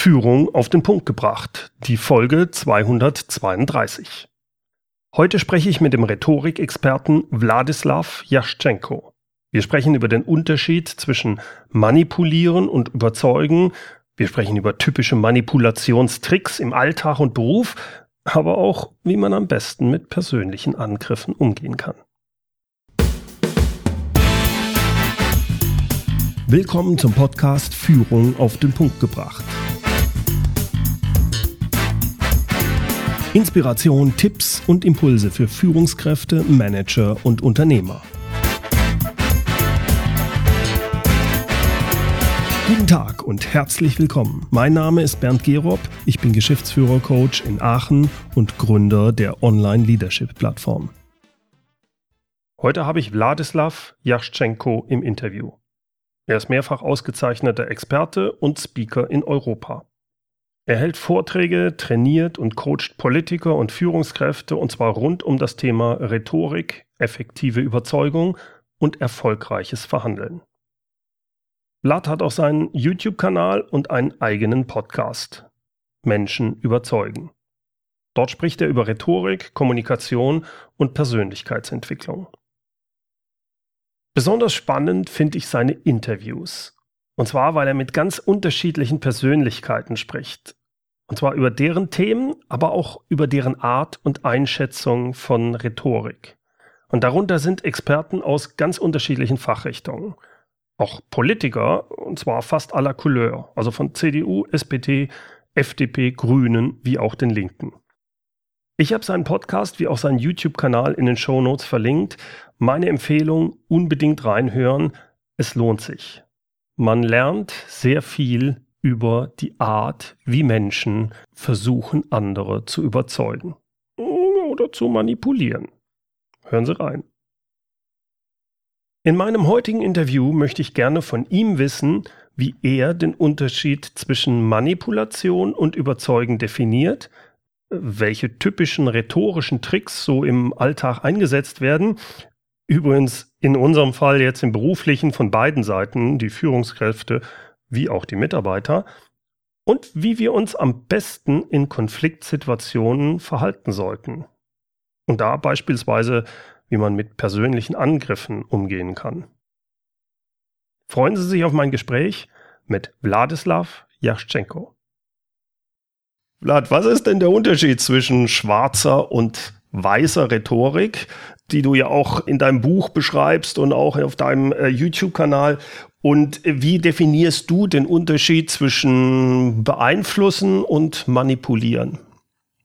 Führung auf den Punkt gebracht, die Folge 232. Heute spreche ich mit dem Rhetorikexperten Wladislaw Jaschenko. Wir sprechen über den Unterschied zwischen Manipulieren und Überzeugen. Wir sprechen über typische Manipulationstricks im Alltag und Beruf, aber auch, wie man am besten mit persönlichen Angriffen umgehen kann. Willkommen zum Podcast Führung auf den Punkt gebracht. Inspiration, Tipps und Impulse für Führungskräfte, Manager und Unternehmer. Guten Tag und herzlich willkommen. Mein Name ist Bernd Gerob, ich bin Geschäftsführer-Coach in Aachen und Gründer der Online-Leadership-Plattform. Heute habe ich Wladislav Jaschenko im Interview. Er ist mehrfach ausgezeichneter Experte und Speaker in Europa. Er hält Vorträge, trainiert und coacht Politiker und Führungskräfte und zwar rund um das Thema Rhetorik, effektive Überzeugung und erfolgreiches Verhandeln. Blatt hat auch seinen YouTube-Kanal und einen eigenen Podcast. Menschen überzeugen. Dort spricht er über Rhetorik, Kommunikation und Persönlichkeitsentwicklung. Besonders spannend finde ich seine Interviews. Und zwar, weil er mit ganz unterschiedlichen Persönlichkeiten spricht. Und zwar über deren Themen, aber auch über deren Art und Einschätzung von Rhetorik. Und darunter sind Experten aus ganz unterschiedlichen Fachrichtungen. Auch Politiker, und zwar fast aller Couleur, also von CDU, SPD, FDP, Grünen wie auch den Linken. Ich habe seinen Podcast wie auch seinen YouTube-Kanal in den Show Notes verlinkt. Meine Empfehlung, unbedingt reinhören. Es lohnt sich. Man lernt sehr viel über die Art, wie Menschen versuchen, andere zu überzeugen oder zu manipulieren. Hören Sie rein. In meinem heutigen Interview möchte ich gerne von ihm wissen, wie er den Unterschied zwischen Manipulation und Überzeugen definiert, welche typischen rhetorischen Tricks so im Alltag eingesetzt werden. Übrigens in unserem Fall jetzt im beruflichen von beiden Seiten, die Führungskräfte wie auch die Mitarbeiter, und wie wir uns am besten in Konfliktsituationen verhalten sollten. Und da beispielsweise, wie man mit persönlichen Angriffen umgehen kann. Freuen Sie sich auf mein Gespräch mit Wladislav Jaschenko. Vlad, was ist denn der Unterschied zwischen schwarzer und weißer Rhetorik, die du ja auch in deinem Buch beschreibst und auch auf deinem äh, YouTube-Kanal? Und wie definierst du den Unterschied zwischen beeinflussen und manipulieren?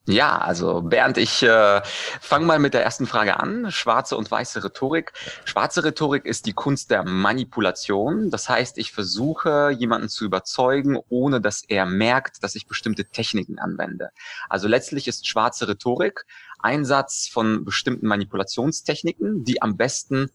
Ja, also Bernd, ich äh, fange mal mit der ersten Frage an. Schwarze und weiße Rhetorik. Schwarze Rhetorik ist die Kunst der Manipulation. Das heißt, ich versuche, jemanden zu überzeugen, ohne dass er merkt, dass ich bestimmte Techniken anwende. Also letztlich ist schwarze Rhetorik Einsatz von bestimmten Manipulationstechniken, die am besten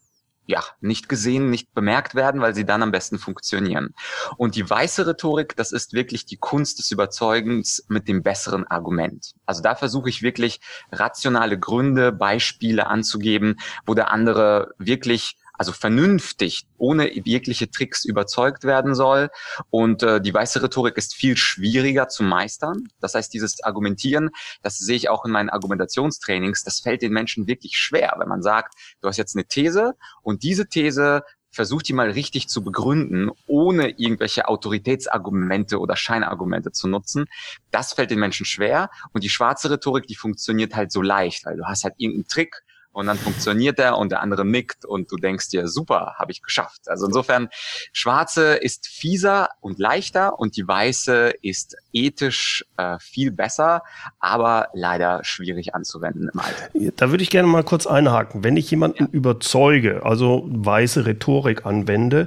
ja, nicht gesehen, nicht bemerkt werden, weil sie dann am besten funktionieren. Und die weiße Rhetorik, das ist wirklich die Kunst des Überzeugens mit dem besseren Argument. Also da versuche ich wirklich rationale Gründe, Beispiele anzugeben, wo der andere wirklich also vernünftig, ohne jegliche Tricks überzeugt werden soll. Und äh, die weiße Rhetorik ist viel schwieriger zu meistern. Das heißt, dieses Argumentieren, das sehe ich auch in meinen Argumentationstrainings, das fällt den Menschen wirklich schwer, wenn man sagt, du hast jetzt eine These und diese These versucht die mal richtig zu begründen, ohne irgendwelche Autoritätsargumente oder Scheinargumente zu nutzen. Das fällt den Menschen schwer. Und die schwarze Rhetorik, die funktioniert halt so leicht, weil du hast halt irgendeinen Trick, und dann funktioniert er und der andere nickt und du denkst dir, super, habe ich geschafft. Also insofern, schwarze ist fieser und leichter und die weiße ist ethisch äh, viel besser, aber leider schwierig anzuwenden im Alltag. Da würde ich gerne mal kurz einhaken. Wenn ich jemanden ja. überzeuge, also weiße Rhetorik anwende,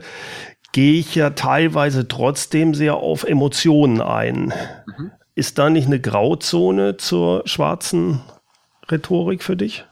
gehe ich ja teilweise trotzdem sehr auf Emotionen ein. Mhm. Ist da nicht eine Grauzone zur schwarzen Rhetorik für dich?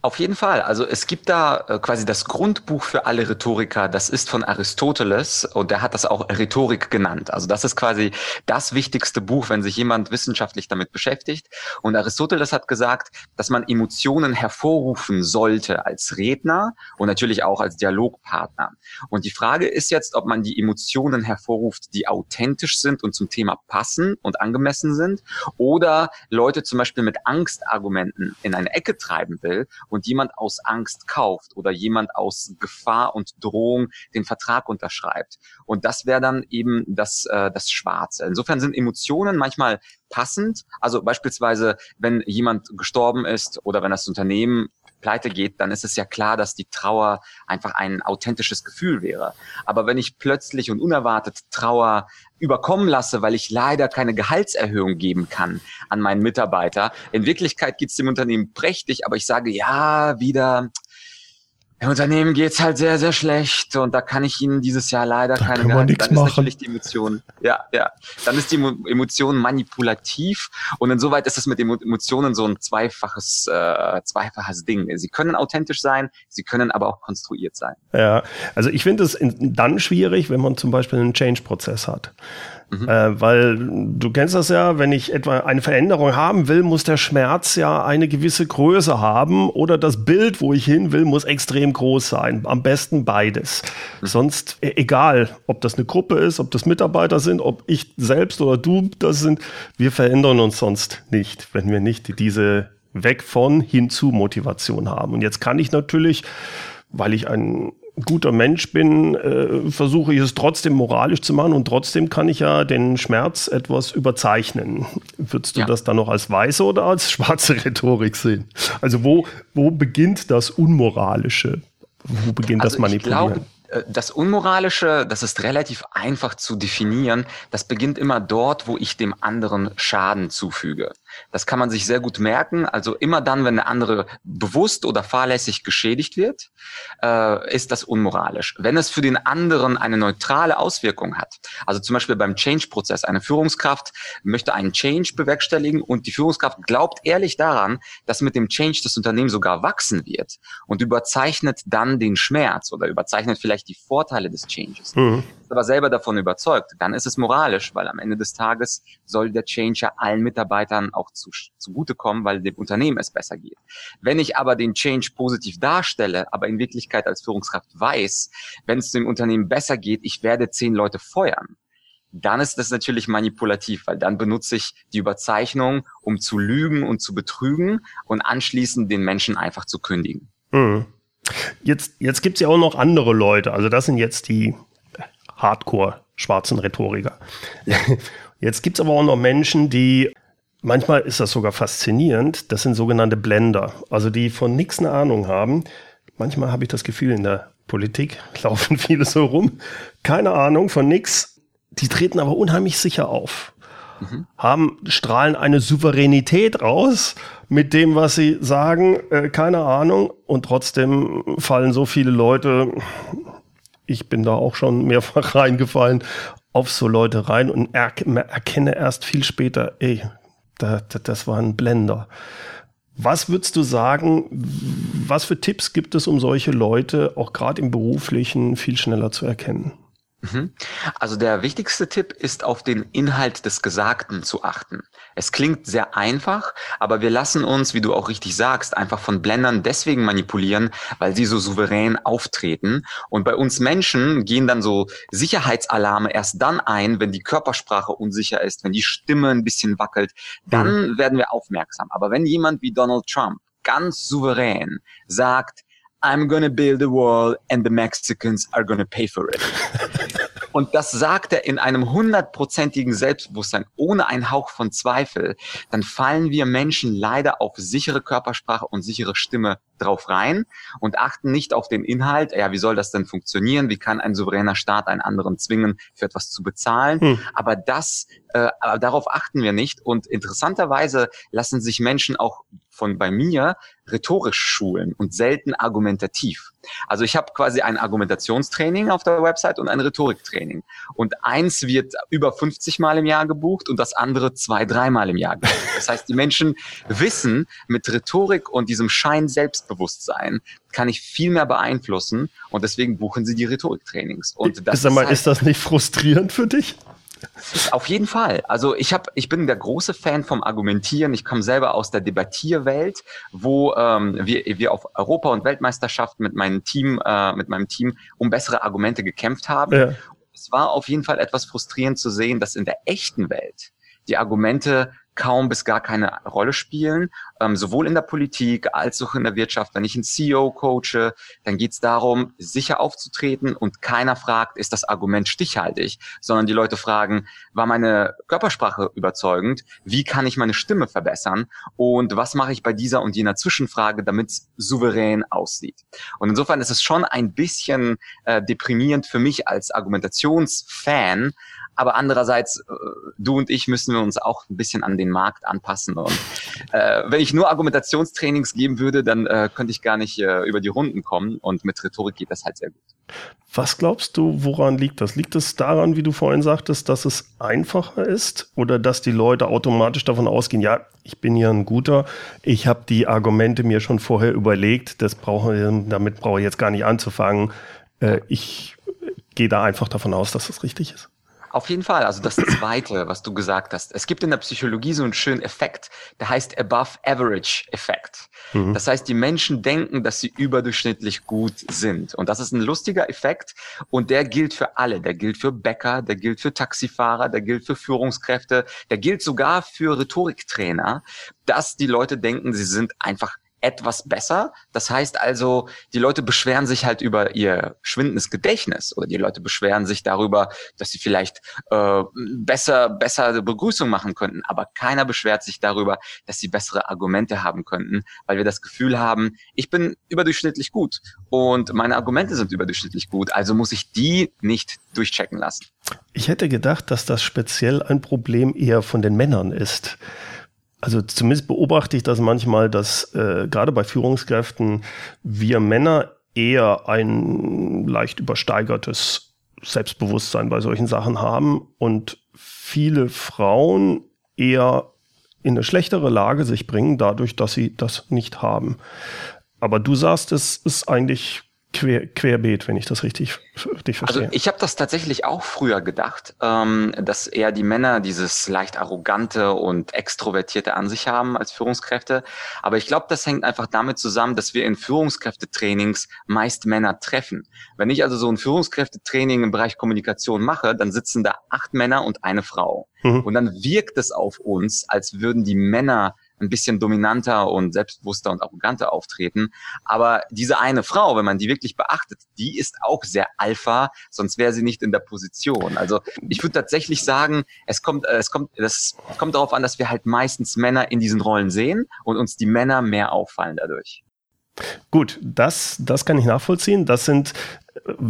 Auf jeden Fall. Also es gibt da äh, quasi das Grundbuch für alle Rhetoriker. Das ist von Aristoteles und der hat das auch Rhetorik genannt. Also das ist quasi das wichtigste Buch, wenn sich jemand wissenschaftlich damit beschäftigt. Und Aristoteles hat gesagt, dass man Emotionen hervorrufen sollte als Redner und natürlich auch als Dialogpartner. Und die Frage ist jetzt, ob man die Emotionen hervorruft, die authentisch sind und zum Thema passen und angemessen sind oder Leute zum Beispiel mit Angstargumenten in eine Ecke treiben will und jemand aus Angst kauft oder jemand aus Gefahr und Drohung den Vertrag unterschreibt. Und das wäre dann eben das, äh, das Schwarze. Insofern sind Emotionen manchmal passend. Also beispielsweise, wenn jemand gestorben ist oder wenn das Unternehmen pleite geht, dann ist es ja klar, dass die Trauer einfach ein authentisches Gefühl wäre. Aber wenn ich plötzlich und unerwartet Trauer überkommen lasse, weil ich leider keine Gehaltserhöhung geben kann an meinen Mitarbeiter, in Wirklichkeit geht es dem Unternehmen prächtig, aber ich sage ja wieder, im Unternehmen geht's halt sehr, sehr schlecht und da kann ich Ihnen dieses Jahr leider da keine kann man Dann machen. ist natürlich die Emotion, ja, ja, dann ist die Emotion manipulativ und insoweit ist es mit Emotionen so ein zweifaches, äh, zweifaches Ding. Sie können authentisch sein, sie können aber auch konstruiert sein. Ja, also ich finde es dann schwierig, wenn man zum Beispiel einen Change-Prozess hat. Mhm. Äh, weil du kennst das ja, wenn ich etwa eine Veränderung haben will, muss der Schmerz ja eine gewisse Größe haben oder das Bild, wo ich hin will, muss extrem groß sein. Am besten beides. Mhm. Sonst e egal, ob das eine Gruppe ist, ob das Mitarbeiter sind, ob ich selbst oder du das sind, wir verändern uns sonst nicht, wenn wir nicht diese weg von hin zu Motivation haben. Und jetzt kann ich natürlich, weil ich ein guter Mensch bin, äh, versuche ich es trotzdem moralisch zu machen und trotzdem kann ich ja den Schmerz etwas überzeichnen. Würdest du ja. das dann noch als weiße oder als schwarze Rhetorik sehen? Also wo, wo beginnt das Unmoralische? Wo beginnt also das Manipulieren? Ich glaube, äh, das Unmoralische, das ist relativ einfach zu definieren. Das beginnt immer dort, wo ich dem anderen Schaden zufüge. Das kann man sich sehr gut merken. Also immer dann, wenn der andere bewusst oder fahrlässig geschädigt wird, äh, ist das unmoralisch. Wenn es für den anderen eine neutrale Auswirkung hat, also zum Beispiel beim Change-Prozess, eine Führungskraft möchte einen Change bewerkstelligen und die Führungskraft glaubt ehrlich daran, dass mit dem Change das Unternehmen sogar wachsen wird und überzeichnet dann den Schmerz oder überzeichnet vielleicht die Vorteile des Changes. Mhm. Ist aber selber davon überzeugt, dann ist es moralisch, weil am Ende des Tages soll der Change ja allen Mitarbeitern auch zu, zugutekommen, weil dem Unternehmen es besser geht. Wenn ich aber den Change positiv darstelle, aber in Wirklichkeit als Führungskraft weiß, wenn es dem Unternehmen besser geht, ich werde zehn Leute feuern, dann ist das natürlich manipulativ, weil dann benutze ich die Überzeichnung, um zu lügen und zu betrügen und anschließend den Menschen einfach zu kündigen. Mhm. Jetzt, jetzt gibt es ja auch noch andere Leute, also das sind jetzt die Hardcore-schwarzen Rhetoriker. Jetzt gibt es aber auch noch Menschen, die Manchmal ist das sogar faszinierend. Das sind sogenannte Blender, also die von nichts eine Ahnung haben. Manchmal habe ich das Gefühl, in der Politik laufen viele so rum. Keine Ahnung von nichts. Die treten aber unheimlich sicher auf. Mhm. Haben, strahlen eine Souveränität raus mit dem, was sie sagen. Äh, keine Ahnung. Und trotzdem fallen so viele Leute, ich bin da auch schon mehrfach reingefallen, auf so Leute rein und er, erkenne erst viel später, ey, da, da, das war ein Blender. Was würdest du sagen, was für Tipps gibt es, um solche Leute auch gerade im beruflichen viel schneller zu erkennen? Mhm. Also der wichtigste Tipp ist, auf den Inhalt des Gesagten zu achten. Es klingt sehr einfach, aber wir lassen uns, wie du auch richtig sagst, einfach von Blendern deswegen manipulieren, weil sie so souverän auftreten. Und bei uns Menschen gehen dann so Sicherheitsalarme erst dann ein, wenn die Körpersprache unsicher ist, wenn die Stimme ein bisschen wackelt. Dann mhm. werden wir aufmerksam. Aber wenn jemand wie Donald Trump ganz souverän sagt, I'm gonna build a wall and the Mexicans are gonna pay for it. Und das sagt er in einem hundertprozentigen Selbstbewusstsein, ohne einen Hauch von Zweifel. Dann fallen wir Menschen leider auf sichere Körpersprache und sichere Stimme drauf rein und achten nicht auf den Inhalt. Ja, wie soll das denn funktionieren? Wie kann ein souveräner Staat einen anderen zwingen, für etwas zu bezahlen? Hm. Aber das, äh, darauf achten wir nicht. Und interessanterweise lassen sich Menschen auch von bei mir rhetorisch schulen und selten argumentativ. Also ich habe quasi ein Argumentationstraining auf der Website und ein Rhetoriktraining. Und eins wird über 50 Mal im Jahr gebucht und das andere zwei, dreimal im Jahr gebucht. Das heißt, die Menschen wissen mit Rhetorik und diesem Schein selbst Selbstbewusstsein kann ich viel mehr beeinflussen und deswegen buchen sie die Rhetoriktrainings. Und das Sag mal, ist, halt, ist das nicht frustrierend für dich? Auf jeden Fall. Also ich habe, ich bin der große Fan vom Argumentieren. Ich komme selber aus der Debattierwelt, wo ähm, wir, wir auf Europa- und Weltmeisterschaften mit meinem Team, äh, mit meinem Team um bessere Argumente gekämpft haben. Ja. Es war auf jeden Fall etwas frustrierend zu sehen, dass in der echten Welt die Argumente kaum bis gar keine Rolle spielen, ähm, sowohl in der Politik als auch in der Wirtschaft. Wenn ich einen CEO coache, dann geht es darum, sicher aufzutreten und keiner fragt, ist das Argument stichhaltig, sondern die Leute fragen, war meine Körpersprache überzeugend? Wie kann ich meine Stimme verbessern? Und was mache ich bei dieser und jener Zwischenfrage, damit es souverän aussieht? Und insofern ist es schon ein bisschen äh, deprimierend für mich als Argumentationsfan, aber andererseits, äh, du und ich müssen wir uns auch ein bisschen an den Markt anpassen. Und äh, wenn ich nur Argumentationstrainings geben würde, dann äh, könnte ich gar nicht äh, über die Runden kommen. Und mit Rhetorik geht das halt sehr gut. Was glaubst du, woran liegt das? Liegt es daran, wie du vorhin sagtest, dass es einfacher ist oder dass die Leute automatisch davon ausgehen, ja, ich bin hier ein guter, ich habe die Argumente mir schon vorher überlegt, das brauche, damit brauche ich jetzt gar nicht anzufangen. Äh, ich gehe da einfach davon aus, dass das richtig ist. Auf jeden Fall. Also das Zweite, was du gesagt hast. Es gibt in der Psychologie so einen schönen Effekt, der heißt Above Average Effekt. Mhm. Das heißt, die Menschen denken, dass sie überdurchschnittlich gut sind. Und das ist ein lustiger Effekt und der gilt für alle. Der gilt für Bäcker, der gilt für Taxifahrer, der gilt für Führungskräfte, der gilt sogar für Rhetoriktrainer, dass die Leute denken, sie sind einfach etwas besser. Das heißt also, die Leute beschweren sich halt über ihr schwindendes Gedächtnis oder die Leute beschweren sich darüber, dass sie vielleicht äh, besser, besser Begrüßung machen könnten. Aber keiner beschwert sich darüber, dass sie bessere Argumente haben könnten, weil wir das Gefühl haben, ich bin überdurchschnittlich gut und meine Argumente sind überdurchschnittlich gut, also muss ich die nicht durchchecken lassen. Ich hätte gedacht, dass das speziell ein Problem eher von den Männern ist also zumindest beobachte ich das manchmal, dass äh, gerade bei Führungskräften wir Männer eher ein leicht übersteigertes Selbstbewusstsein bei solchen Sachen haben und viele Frauen eher in eine schlechtere Lage sich bringen, dadurch, dass sie das nicht haben. Aber du sagst, es ist eigentlich quer, querbeet, wenn ich das richtig, richtig verstehe. Also ich habe das tatsächlich auch früher gedacht, ähm, dass eher die Männer dieses leicht arrogante und extrovertierte an sich haben als Führungskräfte. Aber ich glaube, das hängt einfach damit zusammen, dass wir in Führungskräftetrainings meist Männer treffen. Wenn ich also so ein Führungskräftetraining im Bereich Kommunikation mache, dann sitzen da acht Männer und eine Frau. Mhm. Und dann wirkt es auf uns, als würden die Männer ein bisschen dominanter und selbstbewusster und arroganter auftreten. Aber diese eine Frau, wenn man die wirklich beachtet, die ist auch sehr alpha, sonst wäre sie nicht in der Position. Also ich würde tatsächlich sagen, es kommt, äh, es kommt, das kommt darauf an, dass wir halt meistens Männer in diesen Rollen sehen und uns die Männer mehr auffallen dadurch. Gut, das, das kann ich nachvollziehen. Das sind,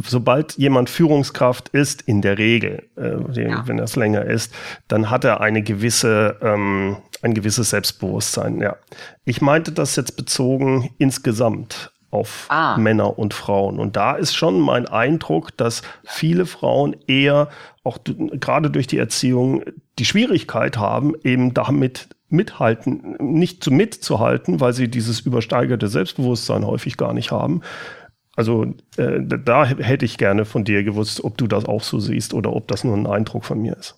sobald jemand Führungskraft ist, in der Regel, äh, ja. wenn das länger ist, dann hat er eine gewisse, ähm, ein gewisses Selbstbewusstsein. Ja, ich meinte das jetzt bezogen insgesamt auf ah. Männer und Frauen. Und da ist schon mein Eindruck, dass viele Frauen eher auch gerade durch die Erziehung die Schwierigkeit haben, eben damit mithalten, nicht zu mitzuhalten, weil sie dieses übersteigerte Selbstbewusstsein häufig gar nicht haben. Also äh, da hätte ich gerne von dir gewusst, ob du das auch so siehst oder ob das nur ein Eindruck von mir ist.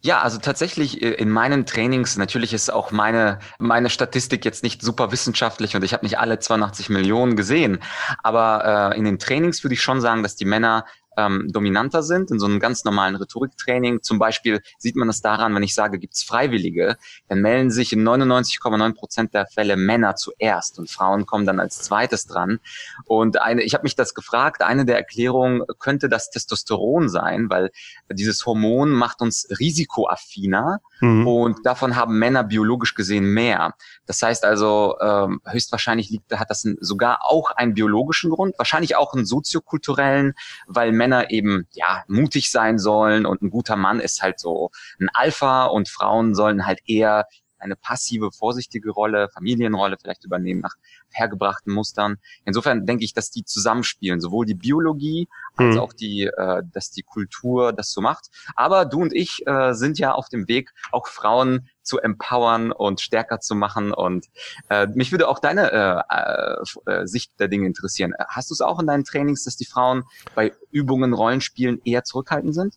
Ja, also tatsächlich äh, in meinen Trainings, natürlich ist auch meine, meine Statistik jetzt nicht super wissenschaftlich und ich habe nicht alle 82 Millionen gesehen, aber äh, in den Trainings würde ich schon sagen, dass die Männer ähm, dominanter sind in so einem ganz normalen Rhetoriktraining. Zum Beispiel sieht man das daran, wenn ich sage, gibt's Freiwillige, dann melden sich in 99,9 Prozent der Fälle Männer zuerst und Frauen kommen dann als zweites dran. Und eine, ich habe mich das gefragt, eine der Erklärungen könnte das Testosteron sein, weil dieses Hormon macht uns risikoaffiner mhm. und davon haben Männer biologisch gesehen mehr. Das heißt also, ähm, höchstwahrscheinlich liegt, hat das ein, sogar auch einen biologischen Grund, wahrscheinlich auch einen soziokulturellen, weil Männer eben ja mutig sein sollen und ein guter Mann ist halt so ein Alpha und Frauen sollen halt eher eine passive, vorsichtige Rolle, Familienrolle vielleicht übernehmen nach hergebrachten Mustern. Insofern denke ich, dass die zusammenspielen, sowohl die Biologie als mhm. auch die, äh, dass die Kultur das so macht. Aber du und ich äh, sind ja auf dem Weg, auch Frauen zu empowern und stärker zu machen. Und äh, mich würde auch deine äh, äh, Sicht der Dinge interessieren. Hast du es auch in deinen Trainings, dass die Frauen bei Übungen, Rollenspielen eher zurückhaltend sind?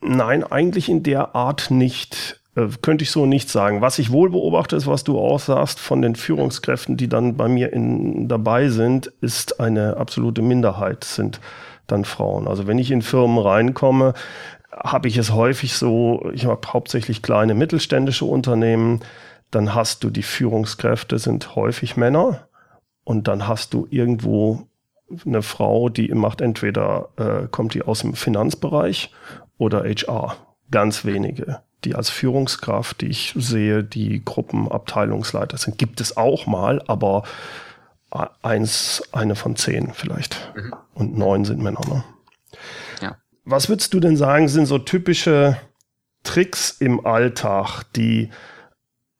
Nein, eigentlich in der Art nicht. Äh, könnte ich so nicht sagen. Was ich wohl beobachte, ist, was du auch sagst, von den Führungskräften, die dann bei mir in, dabei sind, ist eine absolute Minderheit, sind dann Frauen. Also wenn ich in Firmen reinkomme, habe ich es häufig so, ich habe hauptsächlich kleine mittelständische Unternehmen, dann hast du die Führungskräfte sind häufig Männer und dann hast du irgendwo eine Frau, die macht entweder äh, kommt die aus dem Finanzbereich oder HR. Ganz wenige, die als Führungskraft, die ich sehe, die Gruppenabteilungsleiter sind. Gibt es auch mal, aber eins, eine von zehn vielleicht. Mhm. Und neun sind Männer. Ne? Was würdest du denn sagen, sind so typische Tricks im Alltag, die,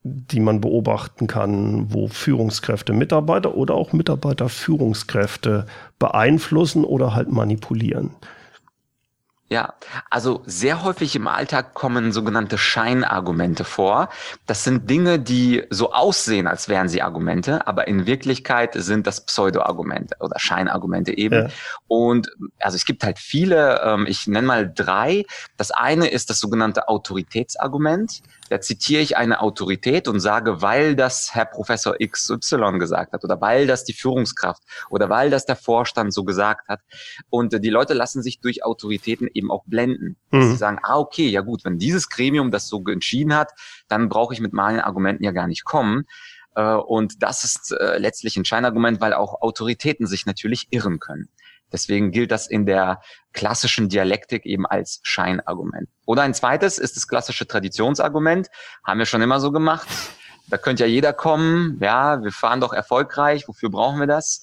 die man beobachten kann, wo Führungskräfte Mitarbeiter oder auch Mitarbeiter Führungskräfte beeinflussen oder halt manipulieren? Ja, also sehr häufig im Alltag kommen sogenannte Scheinargumente vor. Das sind Dinge, die so aussehen, als wären sie Argumente, aber in Wirklichkeit sind das Pseudo-Argumente oder Scheinargumente eben. Ja. Und also es gibt halt viele, ähm, ich nenne mal drei. Das eine ist das sogenannte Autoritätsargument. Da zitiere ich eine Autorität und sage, weil das Herr Professor XY gesagt hat oder weil das die Führungskraft oder weil das der Vorstand so gesagt hat. Und äh, die Leute lassen sich durch Autoritäten eben auch blenden. Mhm. Sie sagen, ah, okay, ja gut, wenn dieses Gremium das so entschieden hat, dann brauche ich mit meinen Argumenten ja gar nicht kommen. Äh, und das ist äh, letztlich ein Scheinargument, weil auch Autoritäten sich natürlich irren können. Deswegen gilt das in der klassischen Dialektik eben als Scheinargument. Oder ein zweites ist das klassische Traditionsargument. Haben wir schon immer so gemacht. Da könnte ja jeder kommen. Ja, wir fahren doch erfolgreich. Wofür brauchen wir das?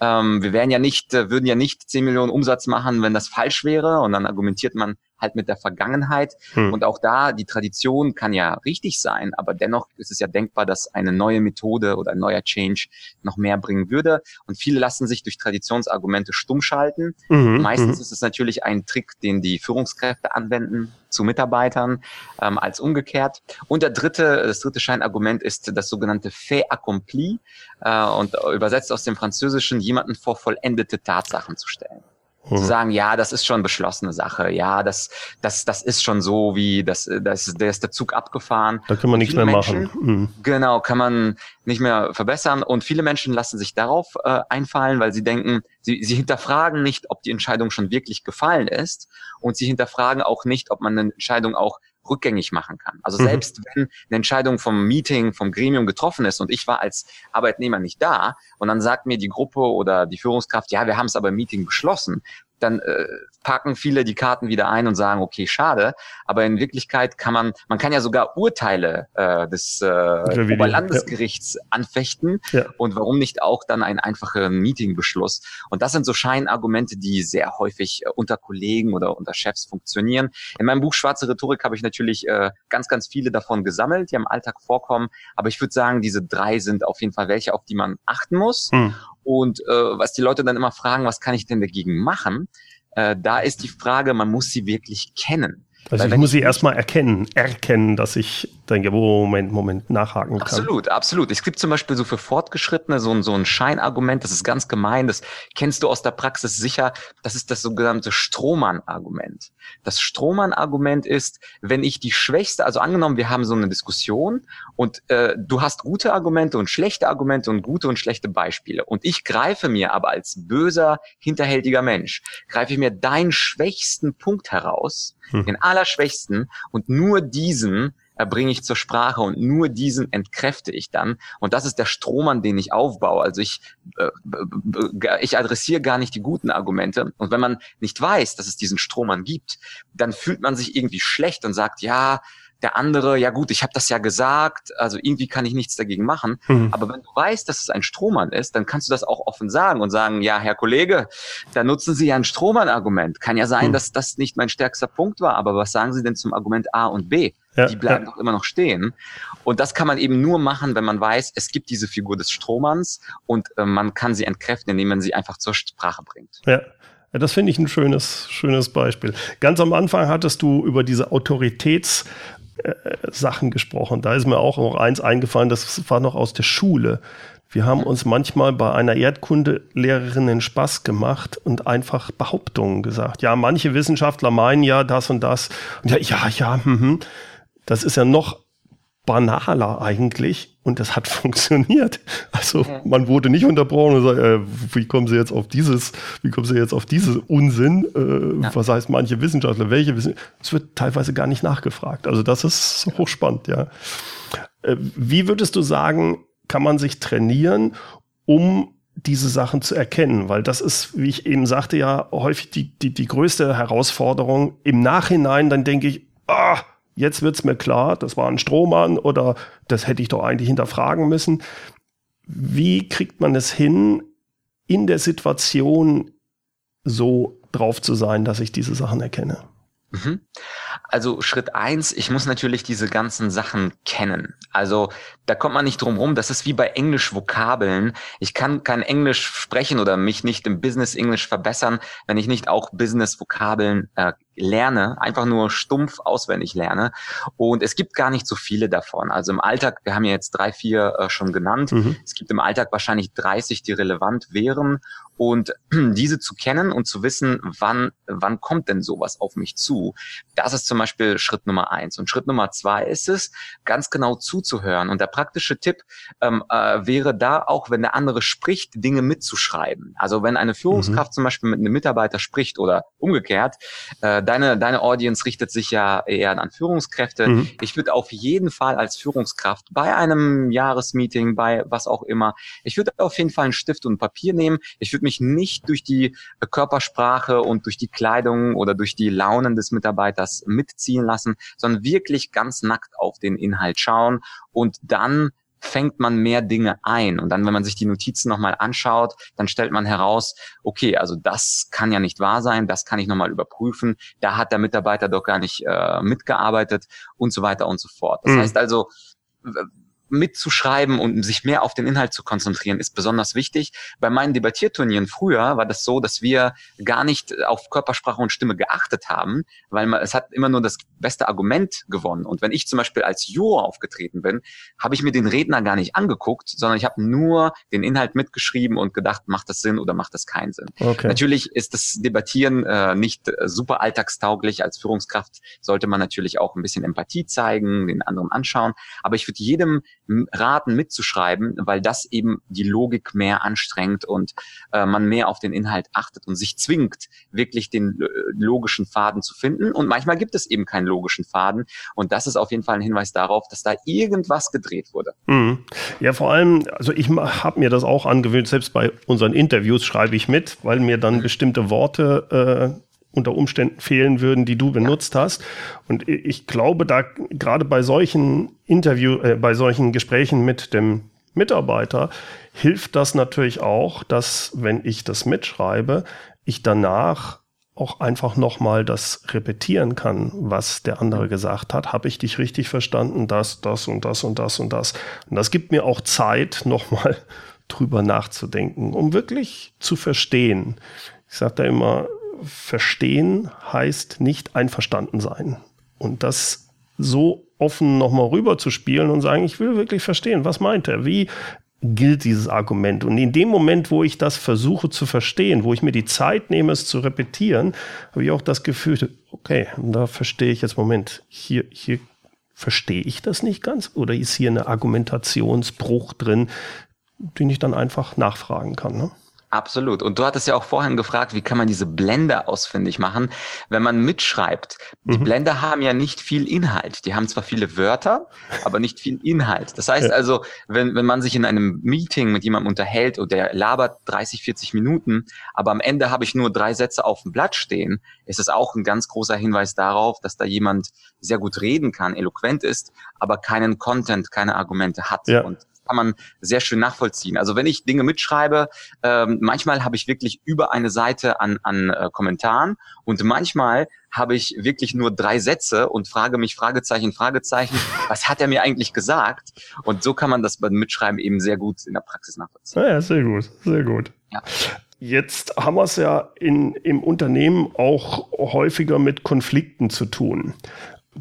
Ähm, wir wären ja nicht, äh, würden ja nicht 10 Millionen Umsatz machen, wenn das falsch wäre. Und dann argumentiert man, halt mit der Vergangenheit. Hm. Und auch da, die Tradition kann ja richtig sein, aber dennoch ist es ja denkbar, dass eine neue Methode oder ein neuer Change noch mehr bringen würde. Und viele lassen sich durch Traditionsargumente stumm schalten. Mhm. Meistens mhm. ist es natürlich ein Trick, den die Führungskräfte anwenden zu Mitarbeitern ähm, als umgekehrt. Und der dritte, das dritte Scheinargument ist das sogenannte fait accompli äh, und übersetzt aus dem Französischen jemanden vor vollendete Tatsachen zu stellen. Mhm. Zu sagen, ja, das ist schon beschlossene Sache, ja, das, das, das ist schon so, wie das, das, der ist der Zug abgefahren. Da kann man nichts mehr Menschen, machen. Mhm. Genau, kann man nicht mehr verbessern. Und viele Menschen lassen sich darauf äh, einfallen, weil sie denken, sie, sie hinterfragen nicht, ob die Entscheidung schon wirklich gefallen ist. Und sie hinterfragen auch nicht, ob man eine Entscheidung auch rückgängig machen kann. Also mhm. selbst wenn eine Entscheidung vom Meeting, vom Gremium getroffen ist und ich war als Arbeitnehmer nicht da und dann sagt mir die Gruppe oder die Führungskraft, ja, wir haben es aber im Meeting beschlossen, dann äh, packen viele die Karten wieder ein und sagen, okay, schade. Aber in Wirklichkeit kann man, man kann ja sogar Urteile äh, des äh, Oberlandesgerichts ja. anfechten ja. und warum nicht auch dann einen einfachen Meetingbeschluss. Und das sind so Scheinargumente, die sehr häufig äh, unter Kollegen oder unter Chefs funktionieren. In meinem Buch Schwarze Rhetorik habe ich natürlich äh, ganz, ganz viele davon gesammelt, die im Alltag vorkommen. Aber ich würde sagen, diese drei sind auf jeden Fall welche, auf die man achten muss. Hm. Und äh, was die Leute dann immer fragen, was kann ich denn dagegen machen? Äh, da ist die Frage, man muss sie wirklich kennen. Also Weil ich muss sie erstmal erkennen, erkennen, dass ich denke, Moment, Moment, nachhaken kann. Absolut, absolut. Es gibt zum Beispiel so für Fortgeschrittene so ein, so ein Scheinargument, das ist ganz gemein, das kennst du aus der Praxis sicher, das ist das sogenannte Strohmann-Argument. Das Strohmann-Argument ist, wenn ich die schwächste, also angenommen, wir haben so eine Diskussion und äh, du hast gute Argumente und schlechte Argumente und gute und schlechte Beispiele und ich greife mir aber als böser, hinterhältiger Mensch, greife ich mir deinen schwächsten Punkt heraus, hm. den allerschwächsten und nur diesen erbringe ich zur Sprache und nur diesen entkräfte ich dann. Und das ist der Strom, an den ich aufbaue. Also ich, äh, ich adressiere gar nicht die guten Argumente. Und wenn man nicht weiß, dass es diesen Strohmann gibt, dann fühlt man sich irgendwie schlecht und sagt, ja, der andere, ja gut, ich habe das ja gesagt, also irgendwie kann ich nichts dagegen machen. Mhm. Aber wenn du weißt, dass es ein Strohmann ist, dann kannst du das auch offen sagen und sagen, ja, Herr Kollege, da nutzen Sie ja ein Strohmann-Argument. Kann ja sein, mhm. dass das nicht mein stärkster Punkt war, aber was sagen Sie denn zum Argument A und B? Ja, die bleiben ja. doch immer noch stehen. Und das kann man eben nur machen, wenn man weiß, es gibt diese Figur des Strohmanns und äh, man kann sie entkräften, indem man sie einfach zur Sprache bringt. Ja. Ja, das finde ich ein schönes, schönes Beispiel. Ganz am Anfang hattest du über diese Autoritäts- Sachen gesprochen. Da ist mir auch noch eins eingefallen, das war noch aus der Schule. Wir haben uns manchmal bei einer Erdkundelehrerin den Spaß gemacht und einfach Behauptungen gesagt. Ja, manche Wissenschaftler meinen ja das und das. Und ja, ja, ja, hm, das ist ja noch banaler eigentlich und das hat funktioniert. Also man wurde nicht unterbrochen und sagt, äh, wie kommen Sie jetzt auf dieses, wie kommen Sie jetzt auf dieses Unsinn? Äh, ja. Was heißt manche Wissenschaftler, welche Wissenschaftler? Es wird teilweise gar nicht nachgefragt. Also das ist hochspannend, ja. Äh, wie würdest du sagen, kann man sich trainieren, um diese Sachen zu erkennen, weil das ist, wie ich eben sagte, ja häufig die, die, die größte Herausforderung. Im Nachhinein dann denke ich, ah, jetzt wird's mir klar, das war ein Strohmann oder das hätte ich doch eigentlich hinterfragen müssen. Wie kriegt man es hin, in der Situation so drauf zu sein, dass ich diese Sachen erkenne? Mhm. Also Schritt eins, ich muss natürlich diese ganzen Sachen kennen. Also da kommt man nicht drum rum. Das ist wie bei Englisch-Vokabeln. Ich kann kein Englisch sprechen oder mich nicht im Business-Englisch verbessern, wenn ich nicht auch Business-Vokabeln äh, lerne, einfach nur stumpf auswendig lerne. Und es gibt gar nicht so viele davon. Also im Alltag, wir haben ja jetzt drei, vier äh, schon genannt. Mhm. Es gibt im Alltag wahrscheinlich 30, die relevant wären. Und diese zu kennen und zu wissen, wann, wann kommt denn sowas auf mich zu, das ist zum Beispiel Schritt Nummer eins. Und Schritt Nummer zwei ist es, ganz genau zuzuhören. Und der praktische Tipp ähm, äh, wäre da auch, wenn der andere spricht, Dinge mitzuschreiben. Also wenn eine Führungskraft mhm. zum Beispiel mit einem Mitarbeiter spricht oder umgekehrt, äh, deine, deine Audience richtet sich ja eher an Führungskräfte. Mhm. Ich würde auf jeden Fall als Führungskraft bei einem Jahresmeeting, bei was auch immer, ich würde auf jeden Fall einen Stift und ein Papier nehmen. Ich würde mich nicht durch die Körpersprache und durch die Kleidung oder durch die Launen des Mitarbeiters mitziehen lassen, sondern wirklich ganz nackt auf den Inhalt schauen und dann fängt man mehr Dinge ein. Und dann, wenn man sich die Notizen nochmal anschaut, dann stellt man heraus, okay, also das kann ja nicht wahr sein, das kann ich nochmal überprüfen, da hat der Mitarbeiter doch gar nicht äh, mitgearbeitet und so weiter und so fort. Das mhm. heißt also, mitzuschreiben und sich mehr auf den Inhalt zu konzentrieren, ist besonders wichtig. Bei meinen Debattierturnieren früher war das so, dass wir gar nicht auf Körpersprache und Stimme geachtet haben, weil man, es hat immer nur das beste Argument gewonnen. Und wenn ich zum Beispiel als Juror aufgetreten bin, habe ich mir den Redner gar nicht angeguckt, sondern ich habe nur den Inhalt mitgeschrieben und gedacht, macht das Sinn oder macht das keinen Sinn. Okay. Natürlich ist das Debattieren äh, nicht äh, super alltagstauglich. Als Führungskraft sollte man natürlich auch ein bisschen Empathie zeigen, den anderen anschauen. Aber ich würde jedem raten, mitzuschreiben, weil das eben die Logik mehr anstrengt und äh, man mehr auf den Inhalt achtet und sich zwingt, wirklich den äh, logischen Faden zu finden. Und manchmal gibt es eben keinen logischen Faden. Und das ist auf jeden Fall ein Hinweis darauf, dass da irgendwas gedreht wurde. Mhm. Ja, vor allem, also ich habe mir das auch angewöhnt, selbst bei unseren Interviews schreibe ich mit, weil mir dann mhm. bestimmte Worte äh, unter Umständen fehlen würden, die du benutzt hast. Und ich glaube, da gerade bei solchen Interview, äh, bei solchen Gesprächen mit dem Mitarbeiter hilft das natürlich auch, dass wenn ich das mitschreibe, ich danach auch einfach nochmal das repetieren kann, was der andere gesagt hat. Habe ich dich richtig verstanden? Das, das und das und das und das. Und das gibt mir auch Zeit, nochmal drüber nachzudenken, um wirklich zu verstehen. Ich sage da immer, verstehen heißt nicht einverstanden sein. Und das so offen nochmal rüber zu spielen und sagen, ich will wirklich verstehen, was meint er, wie gilt dieses Argument. Und in dem Moment, wo ich das versuche zu verstehen, wo ich mir die Zeit nehme, es zu repetieren, habe ich auch das Gefühl, okay, da verstehe ich jetzt, Moment, hier, hier verstehe ich das nicht ganz oder ist hier eine Argumentationsbruch drin, den ich dann einfach nachfragen kann. Ne? Absolut. Und du hattest ja auch vorhin gefragt, wie kann man diese Blender ausfindig machen, wenn man mitschreibt. Die mhm. Blender haben ja nicht viel Inhalt. Die haben zwar viele Wörter, aber nicht viel Inhalt. Das heißt ja. also, wenn, wenn man sich in einem Meeting mit jemandem unterhält und der labert 30, 40 Minuten, aber am Ende habe ich nur drei Sätze auf dem Blatt stehen, ist es auch ein ganz großer Hinweis darauf, dass da jemand sehr gut reden kann, eloquent ist, aber keinen Content, keine Argumente hat. Ja. Und kann man sehr schön nachvollziehen. Also wenn ich Dinge mitschreibe, ähm, manchmal habe ich wirklich über eine Seite an, an äh, Kommentaren und manchmal habe ich wirklich nur drei Sätze und frage mich Fragezeichen, Fragezeichen, was hat er mir eigentlich gesagt? Und so kann man das beim Mitschreiben eben sehr gut in der Praxis nachvollziehen. Ja, sehr gut, sehr gut. Ja. Jetzt haben wir es ja in, im Unternehmen auch häufiger mit Konflikten zu tun.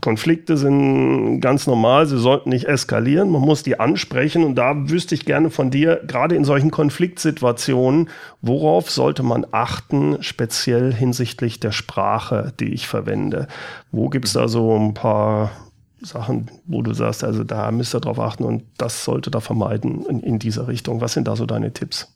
Konflikte sind ganz normal, sie sollten nicht eskalieren, man muss die ansprechen und da wüsste ich gerne von dir, gerade in solchen Konfliktsituationen, worauf sollte man achten, speziell hinsichtlich der Sprache, die ich verwende? Wo gibt es da so ein paar Sachen, wo du sagst, also da müsst ihr drauf achten und das sollte da vermeiden in, in dieser Richtung? Was sind da so deine Tipps?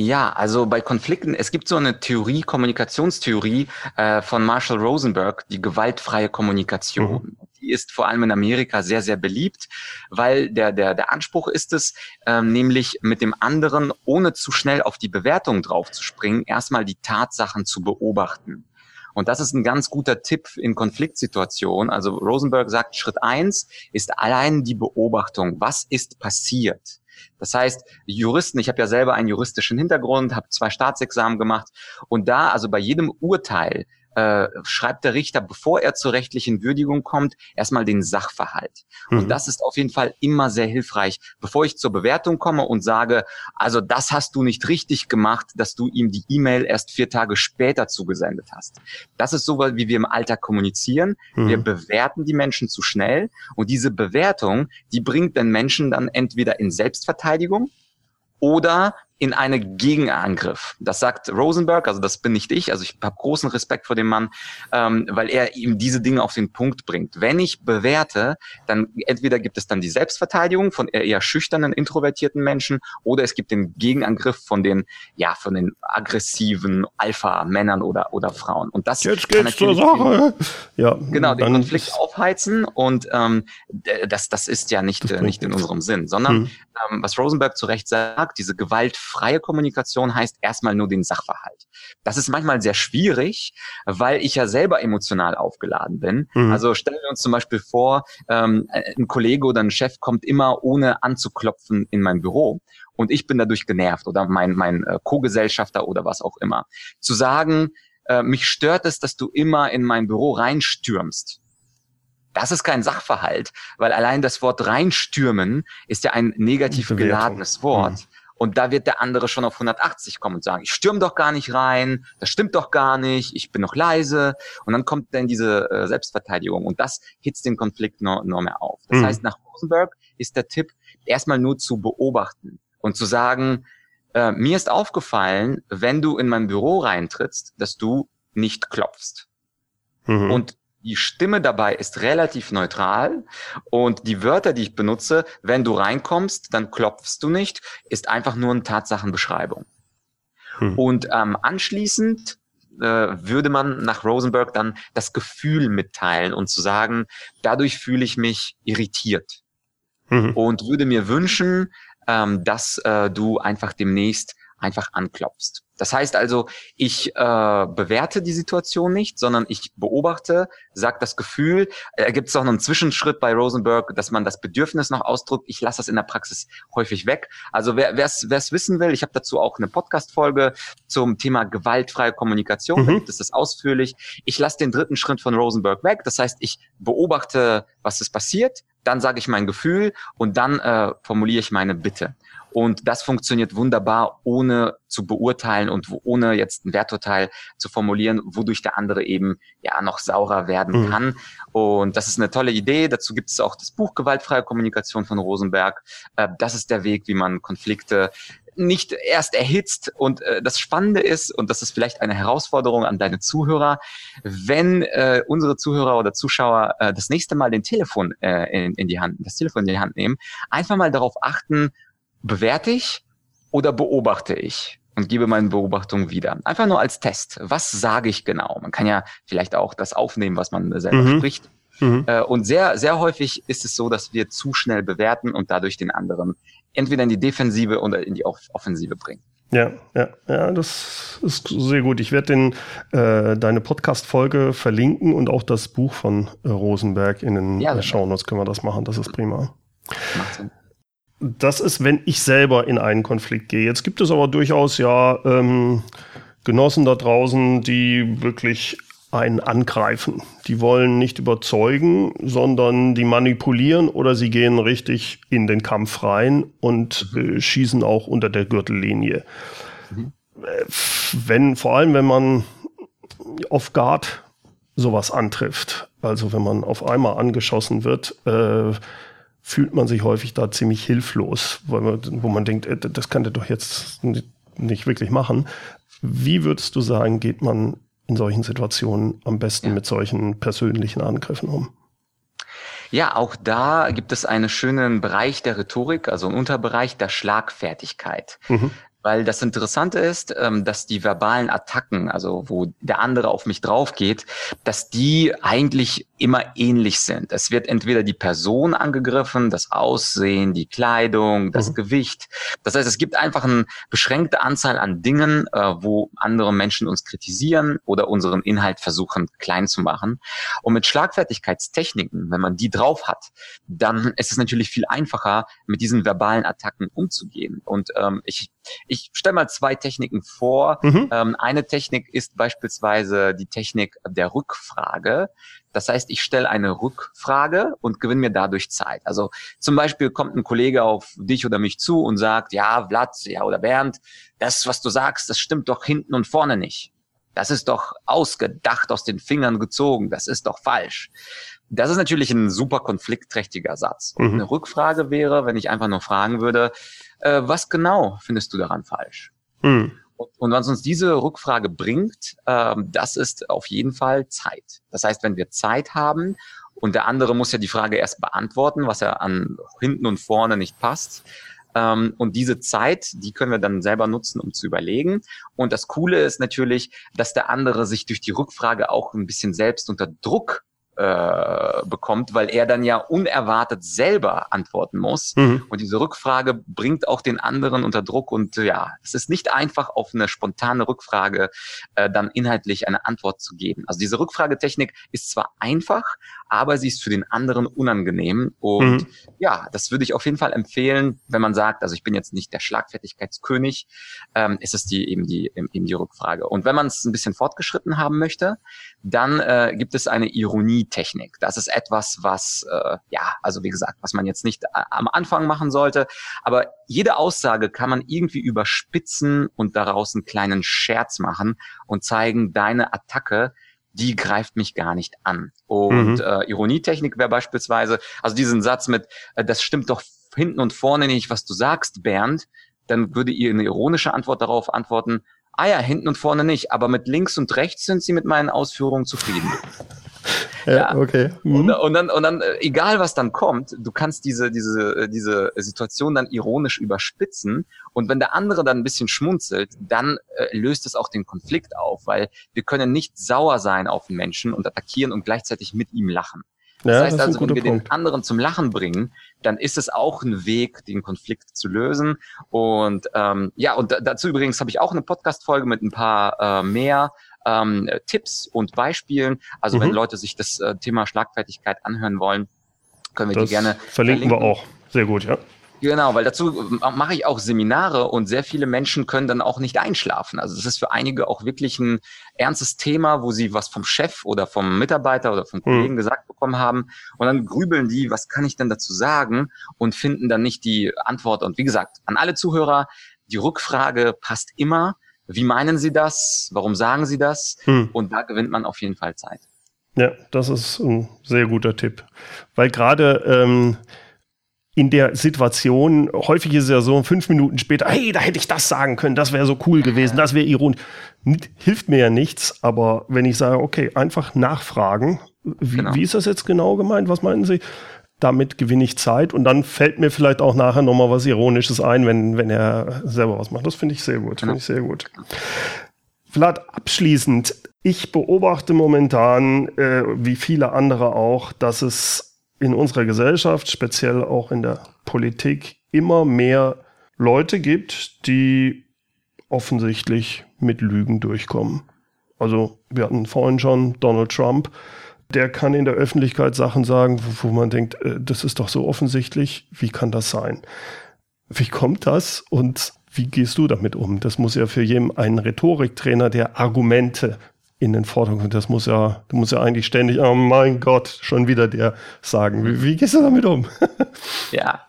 Ja, also bei Konflikten, es gibt so eine Theorie, Kommunikationstheorie äh, von Marshall Rosenberg, die gewaltfreie Kommunikation. Mhm. Die ist vor allem in Amerika sehr, sehr beliebt, weil der, der, der Anspruch ist es, ähm, nämlich mit dem anderen, ohne zu schnell auf die Bewertung draufzuspringen, erstmal die Tatsachen zu beobachten. Und das ist ein ganz guter Tipp in Konfliktsituationen. Also Rosenberg sagt, Schritt eins ist allein die Beobachtung. Was ist passiert? Das heißt, Juristen, ich habe ja selber einen juristischen Hintergrund, habe zwei Staatsexamen gemacht und da, also bei jedem Urteil, äh, schreibt der Richter, bevor er zur rechtlichen Würdigung kommt, erstmal den Sachverhalt. Mhm. Und das ist auf jeden Fall immer sehr hilfreich, bevor ich zur Bewertung komme und sage, also das hast du nicht richtig gemacht, dass du ihm die E-Mail erst vier Tage später zugesendet hast. Das ist so, wie wir im Alltag kommunizieren. Mhm. Wir bewerten die Menschen zu schnell und diese Bewertung, die bringt den Menschen dann entweder in Selbstverteidigung oder in einen Gegenangriff. Das sagt Rosenberg, also das bin nicht ich, also ich habe großen Respekt vor dem Mann, ähm, weil er ihm diese Dinge auf den Punkt bringt. Wenn ich bewerte, dann entweder gibt es dann die Selbstverteidigung von eher schüchternen, introvertierten Menschen oder es gibt den Gegenangriff von den, ja, von den aggressiven Alpha-Männern oder, oder Frauen. Und das Jetzt geht's zur Sache. Den, ja, genau, den Konflikt aufheizen und ähm, das, das ist ja nicht, äh, nicht in unserem Sinn, sondern hm. ähm, was Rosenberg zu Recht sagt, diese Gewalt freie Kommunikation heißt erstmal nur den Sachverhalt. Das ist manchmal sehr schwierig, weil ich ja selber emotional aufgeladen bin. Mhm. Also stellen wir uns zum Beispiel vor, ähm, ein Kollege oder ein Chef kommt immer ohne anzuklopfen in mein Büro und ich bin dadurch genervt oder mein, mein äh, Co-Gesellschafter oder was auch immer. Zu sagen, äh, mich stört es, dass du immer in mein Büro reinstürmst. Das ist kein Sachverhalt, weil allein das Wort reinstürmen ist ja ein negativ geladenes Wort. Mhm. Und da wird der andere schon auf 180 kommen und sagen, ich stürme doch gar nicht rein, das stimmt doch gar nicht, ich bin noch leise. Und dann kommt dann diese äh, Selbstverteidigung und das hitzt den Konflikt noch, noch mehr auf. Das mhm. heißt, nach Rosenberg ist der Tipp, erstmal nur zu beobachten und zu sagen, äh, mir ist aufgefallen, wenn du in mein Büro reintrittst, dass du nicht klopfst. Mhm. Und die Stimme dabei ist relativ neutral und die Wörter, die ich benutze, wenn du reinkommst, dann klopfst du nicht, ist einfach nur eine Tatsachenbeschreibung. Hm. Und ähm, anschließend äh, würde man nach Rosenberg dann das Gefühl mitteilen und zu sagen, dadurch fühle ich mich irritiert mhm. und würde mir wünschen, ähm, dass äh, du einfach demnächst einfach anklopfst. Das heißt also, ich äh, bewerte die Situation nicht, sondern ich beobachte, sage das Gefühl. Äh, Gibt es auch noch einen Zwischenschritt bei Rosenberg, dass man das Bedürfnis noch ausdrückt. Ich lasse das in der Praxis häufig weg. Also wer es wissen will, ich habe dazu auch eine Podcast-Folge zum Thema gewaltfreie Kommunikation. Mhm. Da gibt es das ausführlich. Ich lasse den dritten Schritt von Rosenberg weg. Das heißt, ich beobachte, was ist passiert, dann sage ich mein Gefühl und dann äh, formuliere ich meine Bitte. Und das funktioniert wunderbar, ohne zu beurteilen und ohne jetzt ein Werturteil zu formulieren, wodurch der andere eben ja noch saurer werden mhm. kann. Und das ist eine tolle Idee. Dazu gibt es auch das Buch Gewaltfreie Kommunikation von Rosenberg. Äh, das ist der Weg, wie man Konflikte nicht erst erhitzt. Und äh, das Spannende ist, und das ist vielleicht eine Herausforderung an deine Zuhörer, wenn äh, unsere Zuhörer oder Zuschauer äh, das nächste Mal den Telefon äh, in, in die Hand, das Telefon in die Hand nehmen, einfach mal darauf achten, bewerte ich oder beobachte ich und gebe meine Beobachtung wieder. Einfach nur als Test. Was sage ich genau? Man kann ja vielleicht auch das aufnehmen, was man selber mhm. spricht. Mhm. Äh, und sehr, sehr häufig ist es so, dass wir zu schnell bewerten und dadurch den anderen entweder in die Defensive oder in die Offensive bringen. Ja, ja, ja, das ist sehr gut. Ich werde äh, deine Podcast-Folge verlinken und auch das Buch von äh, Rosenberg in den ja, Shownotes können wir das machen. Das ist prima. Macht Sinn. Das ist, wenn ich selber in einen Konflikt gehe. Jetzt gibt es aber durchaus ja ähm, Genossen da draußen, die wirklich einen angreifen. Die wollen nicht überzeugen, sondern die manipulieren oder sie gehen richtig in den Kampf rein und mhm. äh, schießen auch unter der Gürtellinie. Mhm. Äh, wenn, vor allem wenn man auf Guard sowas antrifft. Also wenn man auf einmal angeschossen wird, äh, fühlt man sich häufig da ziemlich hilflos, weil man, wo man denkt, äh, das kann der doch jetzt nicht wirklich machen. Wie würdest du sagen, geht man in solchen Situationen am besten ja. mit solchen persönlichen Angriffen um? Ja, auch da gibt es einen schönen Bereich der Rhetorik, also einen Unterbereich der Schlagfertigkeit. Mhm. Weil das Interessante ist, ähm, dass die verbalen Attacken, also wo der andere auf mich drauf geht, dass die eigentlich immer ähnlich sind. Es wird entweder die Person angegriffen, das Aussehen, die Kleidung, das mhm. Gewicht. Das heißt, es gibt einfach eine beschränkte Anzahl an Dingen, äh, wo andere Menschen uns kritisieren oder unseren Inhalt versuchen klein zu machen. Und mit Schlagfertigkeitstechniken, wenn man die drauf hat, dann ist es natürlich viel einfacher, mit diesen verbalen Attacken umzugehen. Und ähm, ich ich stelle mal zwei Techniken vor. Mhm. Ähm, eine Technik ist beispielsweise die Technik der Rückfrage. Das heißt, ich stelle eine Rückfrage und gewinne mir dadurch Zeit. Also zum Beispiel kommt ein Kollege auf dich oder mich zu und sagt, ja, Vlad, ja, oder Bernd, das, was du sagst, das stimmt doch hinten und vorne nicht. Das ist doch ausgedacht, aus den Fingern gezogen. Das ist doch falsch. Das ist natürlich ein super konfliktträchtiger Satz. Und mhm. eine Rückfrage wäre, wenn ich einfach nur fragen würde, äh, was genau findest du daran falsch? Mhm. Und, und was uns diese Rückfrage bringt, äh, das ist auf jeden Fall Zeit. Das heißt, wenn wir Zeit haben und der andere muss ja die Frage erst beantworten, was er an hinten und vorne nicht passt. Ähm, und diese Zeit, die können wir dann selber nutzen, um zu überlegen. Und das Coole ist natürlich, dass der andere sich durch die Rückfrage auch ein bisschen selbst unter Druck äh, bekommt, weil er dann ja unerwartet selber antworten muss. Mhm. Und diese Rückfrage bringt auch den anderen unter Druck. Und ja, es ist nicht einfach, auf eine spontane Rückfrage äh, dann inhaltlich eine Antwort zu geben. Also diese Rückfragetechnik ist zwar einfach, aber sie ist für den anderen unangenehm. Und mhm. ja, das würde ich auf jeden Fall empfehlen, wenn man sagt, also ich bin jetzt nicht der Schlagfertigkeitskönig, ähm, ist es die eben die eben die Rückfrage. Und wenn man es ein bisschen fortgeschritten haben möchte, dann äh, gibt es eine Ironietechnik. Das ist etwas, was äh, ja, also wie gesagt, was man jetzt nicht äh, am Anfang machen sollte, aber jede Aussage kann man irgendwie überspitzen und daraus einen kleinen Scherz machen und zeigen, deine Attacke die greift mich gar nicht an. Und mhm. äh, Ironietechnik wäre beispielsweise, also diesen Satz mit, äh, das stimmt doch hinten und vorne nicht, was du sagst, Bernd, dann würde ihr eine ironische Antwort darauf antworten, ah ja, hinten und vorne nicht, aber mit links und rechts sind sie mit meinen Ausführungen zufrieden. Ja, okay. Mhm. Und, und, dann, und dann, äh, egal was dann kommt, du kannst diese, diese, äh, diese Situation dann ironisch überspitzen. Und wenn der andere dann ein bisschen schmunzelt, dann äh, löst es auch den Konflikt auf, weil wir können nicht sauer sein auf den Menschen und attackieren und gleichzeitig mit ihm lachen. Das ja, heißt das also, wenn wir Punkt. den anderen zum Lachen bringen, dann ist es auch ein Weg, den Konflikt zu lösen. Und ähm, ja, und dazu übrigens habe ich auch eine Podcast-Folge mit ein paar äh, mehr ähm, Tipps und Beispielen. Also mhm. wenn Leute sich das äh, Thema Schlagfertigkeit anhören wollen, können wir das die gerne verlinken. Verlinken wir auch. Sehr gut, ja. Genau, weil dazu äh, mache ich auch Seminare und sehr viele Menschen können dann auch nicht einschlafen. Also das ist für einige auch wirklich ein ernstes Thema, wo sie was vom Chef oder vom Mitarbeiter oder vom Kollegen mhm. gesagt bekommen haben und dann grübeln die, was kann ich denn dazu sagen und finden dann nicht die Antwort. Und wie gesagt, an alle Zuhörer, die Rückfrage passt immer. Wie meinen Sie das? Warum sagen Sie das? Mhm. Und da gewinnt man auf jeden Fall Zeit. Ja, das ist ein sehr guter Tipp, weil gerade ähm, in der Situation, häufig ist es ja so, fünf Minuten später, hey, da hätte ich das sagen können, das wäre so cool gewesen, das wäre ironisch. Hilft mir ja nichts, aber wenn ich sage, okay, einfach nachfragen, wie, genau. wie ist das jetzt genau gemeint, was meinen Sie? Damit gewinne ich Zeit und dann fällt mir vielleicht auch nachher nochmal was Ironisches ein, wenn, wenn er selber was macht. Das finde ich sehr gut, finde ich sehr gut. Vlad, abschließend, ich beobachte momentan, äh, wie viele andere auch, dass es in unserer Gesellschaft, speziell auch in der Politik, immer mehr Leute gibt, die offensichtlich mit Lügen durchkommen. Also wir hatten vorhin schon Donald Trump, der kann in der Öffentlichkeit Sachen sagen, wo, wo man denkt, äh, das ist doch so offensichtlich, wie kann das sein? Wie kommt das und wie gehst du damit um? Das muss ja für jeden ein Rhetoriktrainer, der Argumente in den Vordergrund. Das muss ja, du musst ja eigentlich ständig, oh mein Gott, schon wieder der sagen. Wie, wie gehst du damit um? ja,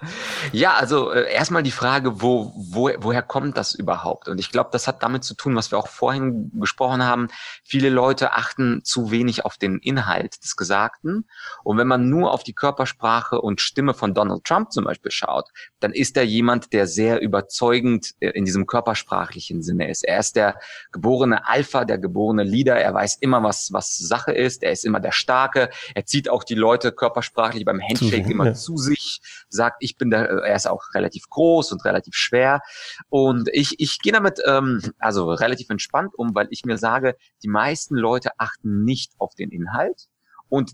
ja, also äh, erstmal die Frage, wo, wo, woher kommt das überhaupt? Und ich glaube, das hat damit zu tun, was wir auch vorhin gesprochen haben. Viele Leute achten zu wenig auf den Inhalt des Gesagten. Und wenn man nur auf die Körpersprache und Stimme von Donald Trump zum Beispiel schaut, dann ist er jemand, der sehr überzeugend äh, in diesem körpersprachlichen Sinne ist. Er ist der geborene Alpha, der geborene Leader er weiß immer, was, was Sache ist, er ist immer der Starke, er zieht auch die Leute körpersprachlich beim Handshake immer ja. zu sich, sagt, ich bin der, er ist auch relativ groß und relativ schwer. Und ich, ich gehe damit ähm, also relativ entspannt um, weil ich mir sage, die meisten Leute achten nicht auf den Inhalt. Und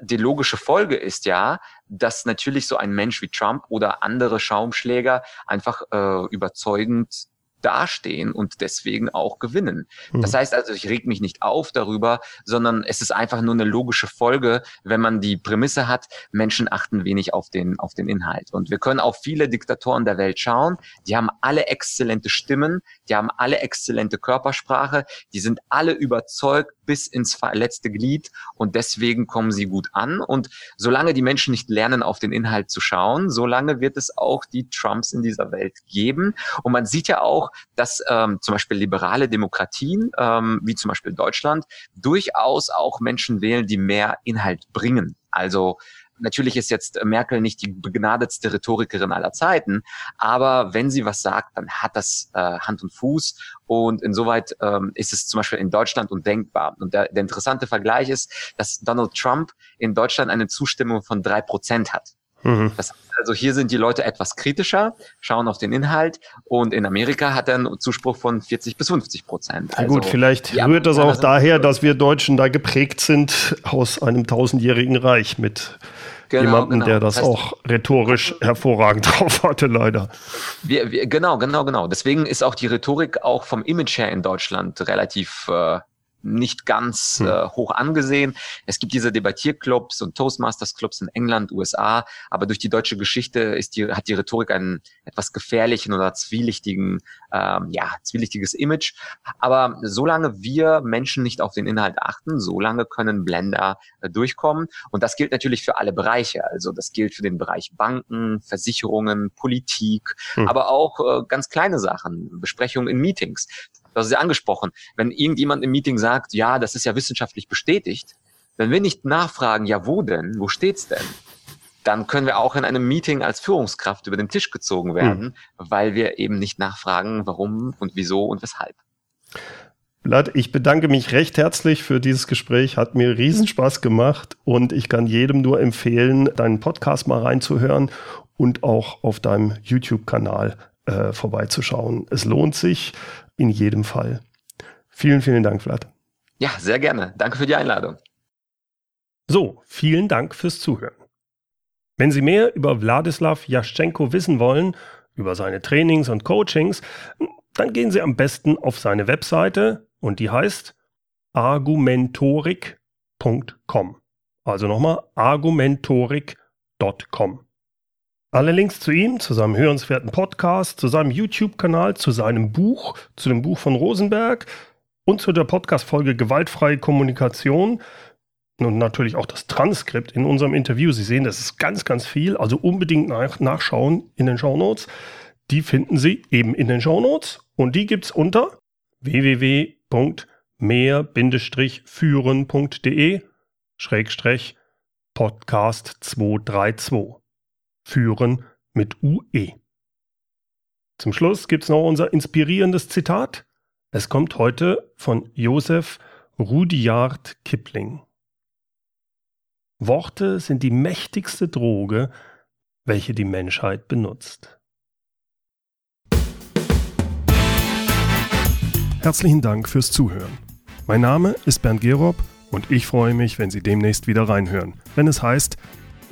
die logische Folge ist ja, dass natürlich so ein Mensch wie Trump oder andere Schaumschläger einfach äh, überzeugend dastehen und deswegen auch gewinnen. Mhm. Das heißt also, ich reg mich nicht auf darüber, sondern es ist einfach nur eine logische Folge, wenn man die Prämisse hat, Menschen achten wenig auf den, auf den Inhalt. Und wir können auf viele Diktatoren der Welt schauen, die haben alle exzellente Stimmen, die haben alle exzellente Körpersprache, die sind alle überzeugt bis ins letzte Glied und deswegen kommen sie gut an. Und solange die Menschen nicht lernen, auf den Inhalt zu schauen, solange wird es auch die Trumps in dieser Welt geben. Und man sieht ja auch, dass ähm, zum Beispiel liberale Demokratien, ähm, wie zum Beispiel Deutschland, durchaus auch Menschen wählen, die mehr Inhalt bringen. Also Natürlich ist jetzt Merkel nicht die begnadetste Rhetorikerin aller Zeiten, aber wenn sie was sagt, dann hat das äh, Hand und Fuß und insoweit ähm, ist es zum Beispiel in Deutschland undenkbar. Und der, der interessante Vergleich ist, dass Donald Trump in Deutschland eine Zustimmung von drei Prozent hat. Mhm. Das, also hier sind die Leute etwas kritischer, schauen auf den Inhalt und in Amerika hat er einen Zuspruch von 40 bis 50 Prozent. Also, gut, vielleicht rührt das auch daher, dass wir Deutschen da geprägt sind aus einem tausendjährigen Reich mit Genau, jemanden, genau. der das, das heißt, auch rhetorisch hervorragend drauf hatte, leider. Wir, wir, genau, genau, genau. Deswegen ist auch die Rhetorik auch vom Image her in Deutschland relativ äh, nicht ganz hm. äh, hoch angesehen. Es gibt diese Debattierclubs und Toastmasters-Clubs in England, USA, aber durch die deutsche Geschichte ist die, hat die Rhetorik einen etwas gefährlichen oder zwielichtigen, ähm, ja, zwielichtiges Image. Aber solange wir Menschen nicht auf den Inhalt achten, solange können Blender äh, durchkommen. Und das gilt natürlich für alle Bereiche. Also das gilt für den Bereich Banken, Versicherungen, Politik, hm. aber auch äh, ganz kleine Sachen, Besprechungen in Meetings das ist ja angesprochen. Wenn irgendjemand im Meeting sagt, ja, das ist ja wissenschaftlich bestätigt, wenn wir nicht nachfragen, ja, wo denn, wo steht's denn? Dann können wir auch in einem Meeting als Führungskraft über den Tisch gezogen werden, hm. weil wir eben nicht nachfragen, warum und wieso und weshalb. Vlad, ich bedanke mich recht herzlich für dieses Gespräch. Hat mir Riesenspaß gemacht und ich kann jedem nur empfehlen, deinen Podcast mal reinzuhören und auch auf deinem YouTube-Kanal äh, vorbeizuschauen. Es lohnt sich in jedem Fall. Vielen, vielen Dank, Vlad. Ja, sehr gerne. Danke für die Einladung. So, vielen Dank fürs Zuhören. Wenn Sie mehr über Wladislaw Jaschenko wissen wollen, über seine Trainings und Coachings, dann gehen Sie am besten auf seine Webseite und die heißt argumentorik.com. Also nochmal argumentorik.com. Alle Links zu ihm, zu seinem hörenswerten Podcast, zu seinem YouTube-Kanal, zu seinem Buch, zu dem Buch von Rosenberg und zu der Podcast-Folge Gewaltfreie Kommunikation und natürlich auch das Transkript in unserem Interview. Sie sehen, das ist ganz, ganz viel. Also unbedingt nach, nachschauen in den Shownotes. Die finden Sie eben in den Shownotes und die gibt es unter www.mehr-führen.de Schrägstrich Podcast 232 führen mit UE. Zum Schluss gibt es noch unser inspirierendes Zitat. Es kommt heute von Josef Rudyard Kipling. Worte sind die mächtigste Droge, welche die Menschheit benutzt. Herzlichen Dank fürs Zuhören. Mein Name ist Bernd Gerob und ich freue mich, wenn Sie demnächst wieder reinhören, wenn es heißt